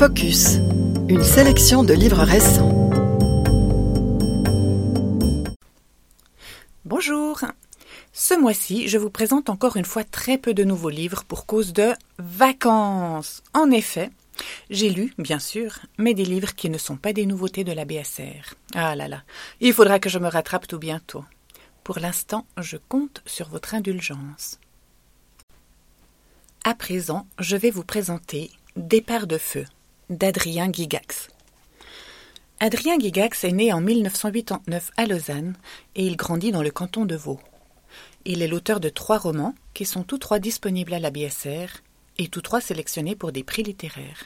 Focus, une sélection de livres récents. Bonjour. Ce mois-ci, je vous présente encore une fois très peu de nouveaux livres pour cause de vacances. En effet, j'ai lu, bien sûr, mais des livres qui ne sont pas des nouveautés de la BSR. Ah là là, il faudra que je me rattrape tout bientôt. Pour l'instant, je compte sur votre indulgence. À présent, je vais vous présenter Départ de feu d'Adrien Guigax. Adrien Guigax est né en 1989 à Lausanne et il grandit dans le canton de Vaud. Il est l'auteur de trois romans qui sont tous trois disponibles à la BSR et tous trois sélectionnés pour des prix littéraires.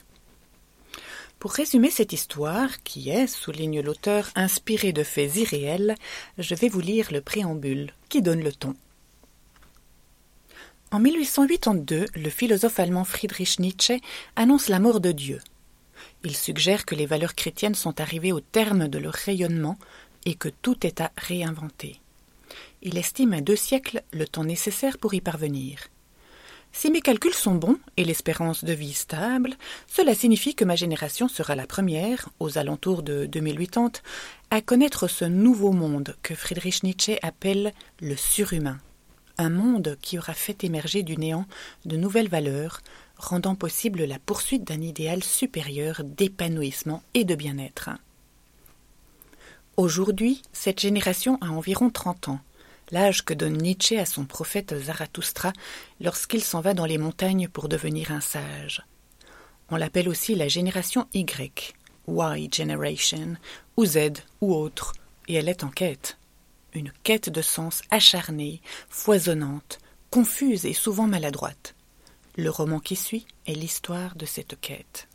Pour résumer cette histoire, qui est, souligne l'auteur, inspirée de faits irréels, je vais vous lire le préambule qui donne le ton. En 1882, le philosophe allemand Friedrich Nietzsche annonce la mort de Dieu. Il suggère que les valeurs chrétiennes sont arrivées au terme de leur rayonnement et que tout est à réinventer. Il estime à deux siècles le temps nécessaire pour y parvenir. Si mes calculs sont bons et l'espérance de vie stable, cela signifie que ma génération sera la première, aux alentours de 2080, à connaître ce nouveau monde que Friedrich Nietzsche appelle le surhumain. Un monde qui aura fait émerger du néant de nouvelles valeurs, rendant possible la poursuite d'un idéal supérieur d'épanouissement et de bien-être. Aujourd'hui, cette génération a environ trente ans, l'âge que donne Nietzsche à son prophète Zarathustra lorsqu'il s'en va dans les montagnes pour devenir un sage. On l'appelle aussi la génération Y, Y Generation, ou Z, ou autre, et elle est en quête. Une quête de sens acharnée, foisonnante, confuse et souvent maladroite. Le roman qui suit est l'histoire de cette quête.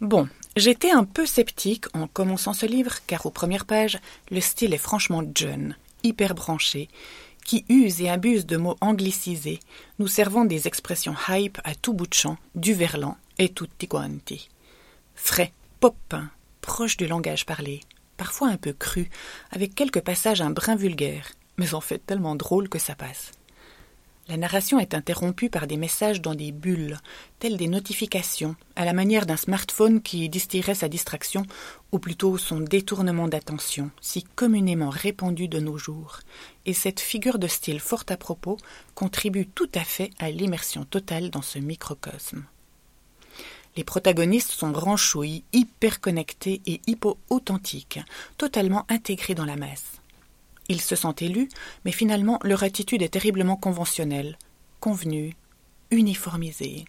Bon, j'étais un peu sceptique en commençant ce livre, car aux premières pages, le style est franchement jeune, hyper branché, qui use et abuse de mots anglicisés, nous servant des expressions hype à tout bout de champ, du verlan et tutti quanti. Frais, popin, proche du langage parlé, parfois un peu cru, avec quelques passages un brin vulgaires, mais en fait tellement drôle que ça passe. La narration est interrompue par des messages dans des bulles, telles des notifications, à la manière d'un smartphone qui distillerait sa distraction, ou plutôt son détournement d'attention, si communément répandu de nos jours. Et cette figure de style fort à propos contribue tout à fait à l'immersion totale dans ce microcosme. Les protagonistes sont ranchouilles, hyper connectés et hypo-authentiques, totalement intégrés dans la masse. Ils se sentent élus, mais finalement leur attitude est terriblement conventionnelle, convenue, uniformisée.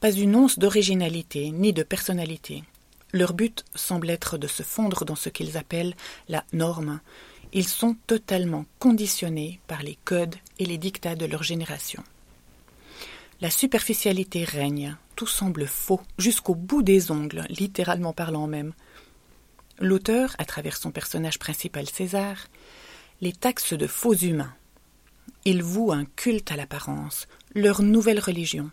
Pas une once d'originalité ni de personnalité. Leur but semble être de se fondre dans ce qu'ils appellent la norme. Ils sont totalement conditionnés par les codes et les dictats de leur génération. La superficialité règne, tout semble faux, jusqu'au bout des ongles, littéralement parlant même. L'auteur, à travers son personnage principal César, les taxe de faux humains. Ils vouent un culte à l'apparence, leur nouvelle religion.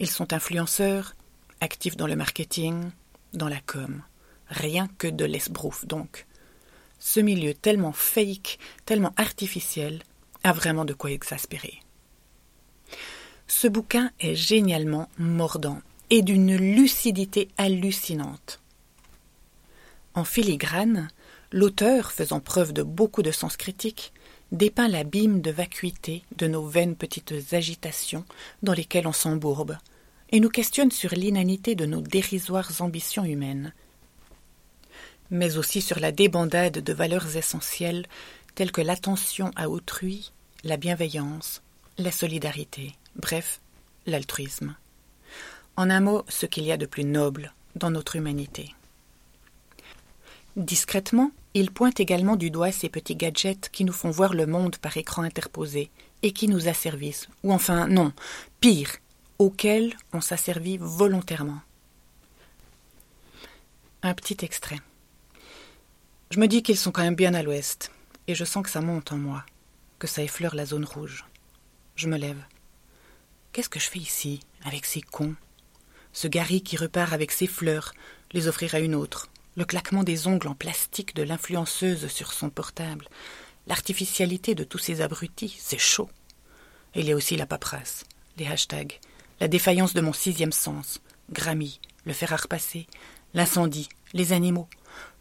Ils sont influenceurs, actifs dans le marketing, dans la com. Rien que de l'esbrouf, donc. Ce milieu tellement fake, tellement artificiel, a vraiment de quoi exaspérer. Ce bouquin est génialement mordant et d'une lucidité hallucinante. En filigrane, l'auteur, faisant preuve de beaucoup de sens critique, dépeint l'abîme de vacuité de nos vaines petites agitations dans lesquelles on s'embourbe, et nous questionne sur l'inanité de nos dérisoires ambitions humaines, mais aussi sur la débandade de valeurs essentielles telles que l'attention à autrui, la bienveillance, la solidarité, bref, l'altruisme. En un mot, ce qu'il y a de plus noble dans notre humanité. Discrètement, il pointe également du doigt ces petits gadgets qui nous font voir le monde par écran interposé et qui nous asservissent, ou enfin non, pire, auxquels on s'asservit volontairement. Un petit extrait. Je me dis qu'ils sont quand même bien à l'ouest, et je sens que ça monte en moi, que ça effleure la zone rouge. Je me lève. Qu'est-ce que je fais ici, avec ces cons? Ce Gary qui repart avec ses fleurs, les offrir à une autre, le claquement des ongles en plastique de l'influenceuse sur son portable, l'artificialité de tous ces abrutis, c'est chaud. Il y a aussi la paperasse, les hashtags, la défaillance de mon sixième sens, Grammy, le fer à repasser, l'incendie, les animaux,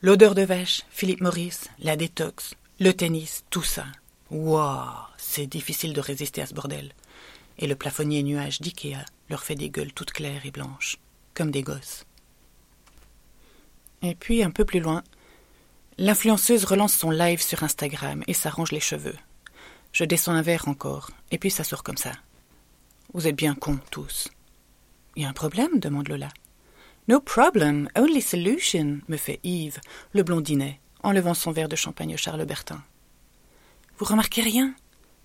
l'odeur de vache, Philippe Maurice, la détox, le tennis, tout ça. Waouh, c'est difficile de résister à ce bordel. Et le plafonnier nuage d'Ikea leur fait des gueules toutes claires et blanches, comme des gosses. Et puis, un peu plus loin, l'influenceuse relance son live sur Instagram et s'arrange les cheveux. Je descends un verre encore, et puis ça sort comme ça. Vous êtes bien cons, tous. Y a un problème? demande Lola. No problem, only solution, me fait Yves, le blondinet, en levant son verre de champagne Charles Bertin. Vous remarquez rien?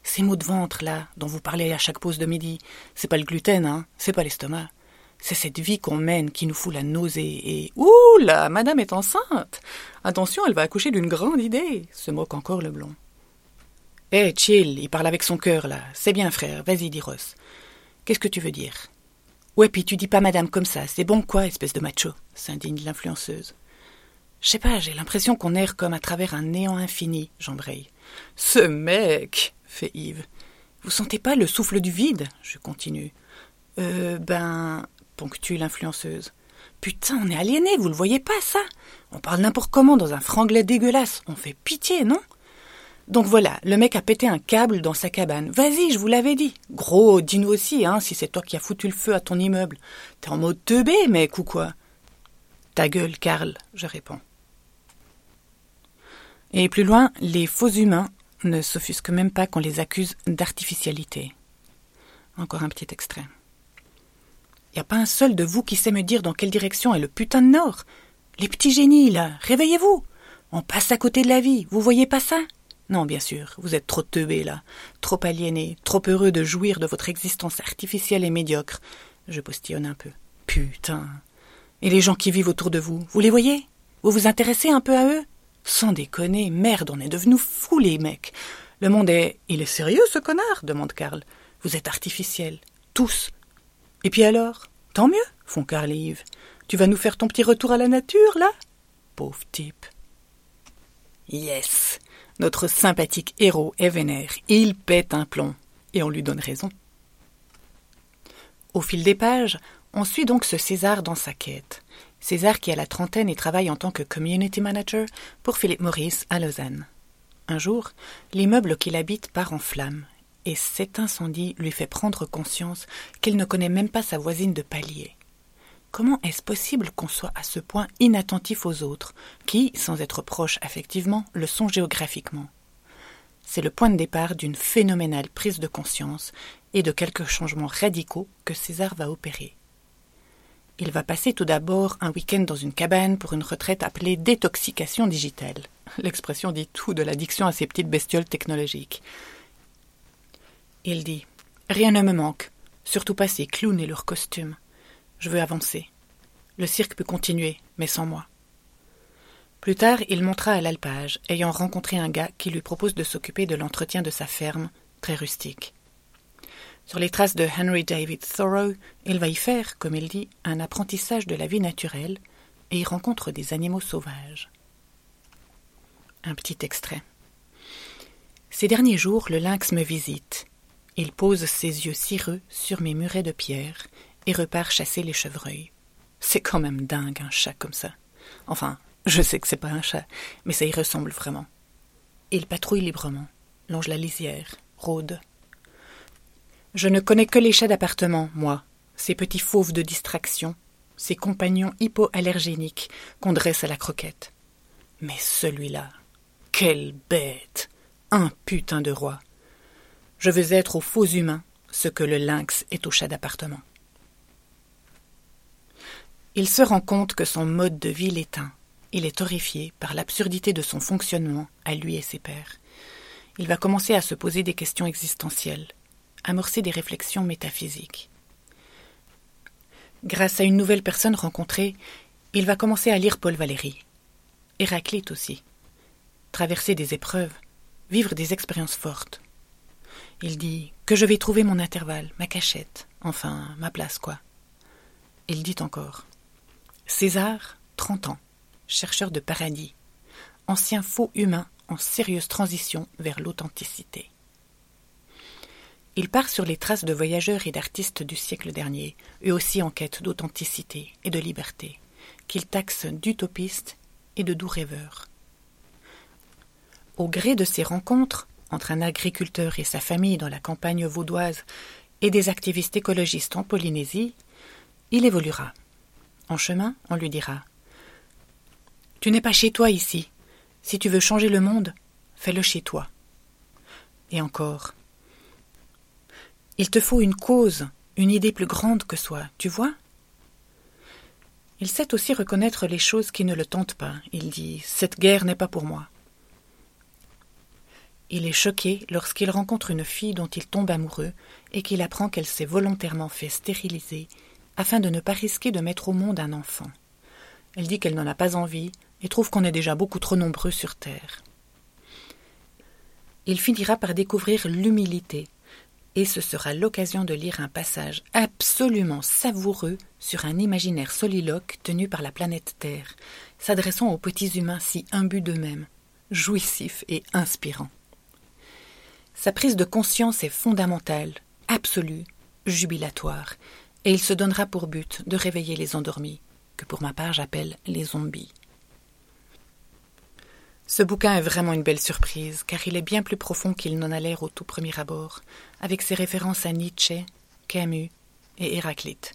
Ces maux de ventre, là, dont vous parlez à chaque pause de midi, c'est pas le gluten, hein, c'est pas l'estomac. C'est cette vie qu'on mène qui nous fout la nausée et. Ouh là, madame est enceinte Attention, elle va accoucher d'une grande idée se moque encore le blond. Eh, chill, il parle avec son cœur, là. C'est bien, frère, vas-y, dit Ross. Qu'est-ce que tu veux dire? Ouais, puis tu dis pas madame comme ça, c'est bon quoi, espèce de macho? s'indigne l'influenceuse. Je sais pas, j'ai l'impression qu'on erre comme à travers un néant infini, j'embraye. Ce mec fait Yves. Vous sentez pas le souffle du vide? Je continue. Euh, ben, ponctue l'influenceuse. Putain, on est aliénés, vous le voyez pas, ça? On parle n'importe comment dans un franglais dégueulasse. On fait pitié, non? Donc voilà, le mec a pété un câble dans sa cabane. Vas-y, je vous l'avais dit. Gros, dis-nous aussi, hein, si c'est toi qui as foutu le feu à ton immeuble. T'es en mode teubé, mec, ou quoi? Ta gueule, Karl, je réponds. Et plus loin, les faux humains ne s'offusquent même pas qu'on les accuse d'artificialité. Encore un petit extrait. Y pas un seul de vous qui sait me dire dans quelle direction est le putain de nord Les petits génies, là, réveillez-vous On passe à côté de la vie, vous voyez pas ça? Non, bien sûr, vous êtes trop teubés là, trop aliénés, trop heureux de jouir de votre existence artificielle et médiocre. Je postillonne un peu. Putain. Et les gens qui vivent autour de vous, vous les voyez? Vous vous intéressez un peu à eux? Sans déconner, merde, on est devenus fous les mecs. Le monde est. Il est sérieux ce connard? demande Karl. Vous êtes artificiels. Tous. Et puis alors? Tant mieux, font Karl et Yves. Tu vas nous faire ton petit retour à la nature, là? Pauvre type. Yes notre sympathique héros est vénère, il pète un plomb, et on lui donne raison. Au fil des pages, on suit donc ce César dans sa quête. César qui a la trentaine et travaille en tant que community manager pour Philippe Maurice à Lausanne. Un jour, l'immeuble qu'il habite part en flammes, et cet incendie lui fait prendre conscience qu'il ne connaît même pas sa voisine de palier. Comment est-ce possible qu'on soit à ce point inattentif aux autres, qui, sans être proches affectivement, le sont géographiquement? C'est le point de départ d'une phénoménale prise de conscience et de quelques changements radicaux que César va opérer. Il va passer tout d'abord un week-end dans une cabane pour une retraite appelée détoxication digitale. L'expression dit tout de l'addiction à ces petites bestioles technologiques. Il dit Rien ne me manque, surtout pas ces clowns et leurs costumes. Je veux avancer. Le cirque peut continuer, mais sans moi. Plus tard, il montra à l'alpage, ayant rencontré un gars qui lui propose de s'occuper de l'entretien de sa ferme, très rustique. Sur les traces de Henry David Thoreau, il va y faire, comme il dit, un apprentissage de la vie naturelle, et y rencontre des animaux sauvages. Un petit extrait. Ces derniers jours, le lynx me visite. Il pose ses yeux cireux sur mes murets de pierre et repart chasser les chevreuils. C'est quand même dingue un chat comme ça. Enfin, je sais que c'est pas un chat, mais ça y ressemble vraiment. Il patrouille librement, longe la lisière, rôde. Je ne connais que les chats d'appartement, moi, ces petits fauves de distraction, ces compagnons hypoallergéniques qu'on dresse à la croquette. Mais celui-là, quelle bête Un putain de roi Je veux être aux faux humains ce que le lynx est au chat d'appartement. Il se rend compte que son mode de vie l'éteint. Il est horrifié par l'absurdité de son fonctionnement à lui et ses pairs. Il va commencer à se poser des questions existentielles, amorcer des réflexions métaphysiques. Grâce à une nouvelle personne rencontrée, il va commencer à lire Paul Valéry. Héraclite aussi. Traverser des épreuves, vivre des expériences fortes. Il dit que je vais trouver mon intervalle, ma cachette, enfin ma place, quoi. Il dit encore César, 30 ans, chercheur de paradis, ancien faux humain en sérieuse transition vers l'authenticité. il part sur les traces de voyageurs et d'artistes du siècle dernier, eux aussi en quête d'authenticité et de liberté, qu'il taxe d'utopistes et de doux rêveurs. Au gré de ces rencontres, entre un agriculteur et sa famille dans la campagne vaudoise et des activistes écologistes en Polynésie, il évoluera. En chemin, on lui dira Tu n'es pas chez toi ici. Si tu veux changer le monde, fais-le chez toi. Et encore il te faut une cause, une idée plus grande que soi, tu vois? Il sait aussi reconnaître les choses qui ne le tentent pas. Il dit Cette guerre n'est pas pour moi. Il est choqué lorsqu'il rencontre une fille dont il tombe amoureux et qu'il apprend qu'elle s'est volontairement fait stériliser afin de ne pas risquer de mettre au monde un enfant. Elle dit qu'elle n'en a pas envie et trouve qu'on est déjà beaucoup trop nombreux sur Terre. Il finira par découvrir l'humilité, et ce sera l'occasion de lire un passage absolument savoureux sur un imaginaire soliloque tenu par la planète Terre, s'adressant aux petits humains si imbus d'eux-mêmes, jouissifs et inspirants. Sa prise de conscience est fondamentale, absolue, jubilatoire, et il se donnera pour but de réveiller les endormis, que pour ma part j'appelle les zombies. Ce bouquin est vraiment une belle surprise, car il est bien plus profond qu'il n'en a l'air au tout premier abord, avec ses références à Nietzsche, Camus et Héraclite.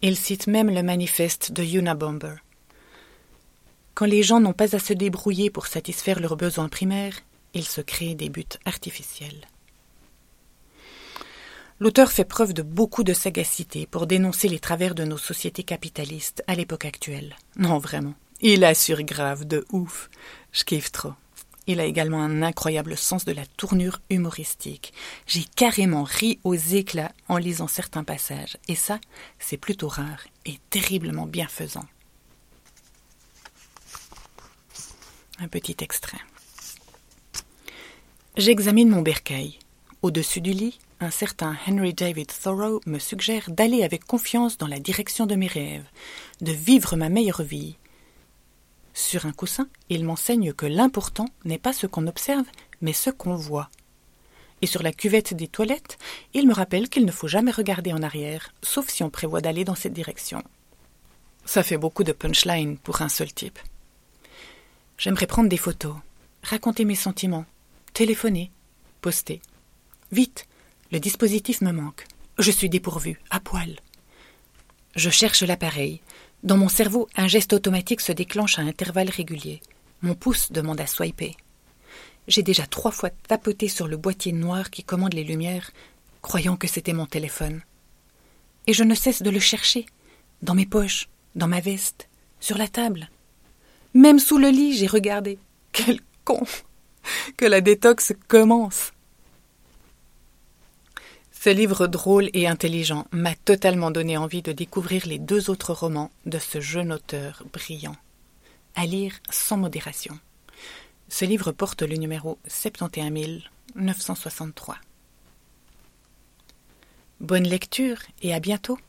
Il cite même le manifeste de Unabomber. Quand les gens n'ont pas à se débrouiller pour satisfaire leurs besoins primaires, ils se créent des buts artificiels. L'auteur fait preuve de beaucoup de sagacité pour dénoncer les travers de nos sociétés capitalistes à l'époque actuelle. Non, vraiment. Il assure grave de ouf. Je kiffe trop. Il a également un incroyable sens de la tournure humoristique. J'ai carrément ri aux éclats en lisant certains passages, et ça, c'est plutôt rare et terriblement bienfaisant. Un petit extrait. J'examine mon bercail. Au-dessus du lit, un certain Henry David Thoreau me suggère d'aller avec confiance dans la direction de mes rêves, de vivre ma meilleure vie, sur un coussin, il m'enseigne que l'important n'est pas ce qu'on observe, mais ce qu'on voit. Et sur la cuvette des toilettes, il me rappelle qu'il ne faut jamais regarder en arrière, sauf si on prévoit d'aller dans cette direction. Ça fait beaucoup de punchline pour un seul type. J'aimerais prendre des photos, raconter mes sentiments, téléphoner, poster. Vite, le dispositif me manque. Je suis dépourvu, à poil. Je cherche l'appareil, dans mon cerveau, un geste automatique se déclenche à intervalles réguliers. Mon pouce demande à swiper. J'ai déjà trois fois tapoté sur le boîtier noir qui commande les lumières, croyant que c'était mon téléphone. Et je ne cesse de le chercher, dans mes poches, dans ma veste, sur la table. Même sous le lit, j'ai regardé. Quel con Que la détox commence ce livre drôle et intelligent m'a totalement donné envie de découvrir les deux autres romans de ce jeune auteur brillant. À lire sans modération. Ce livre porte le numéro 71963. Bonne lecture et à bientôt.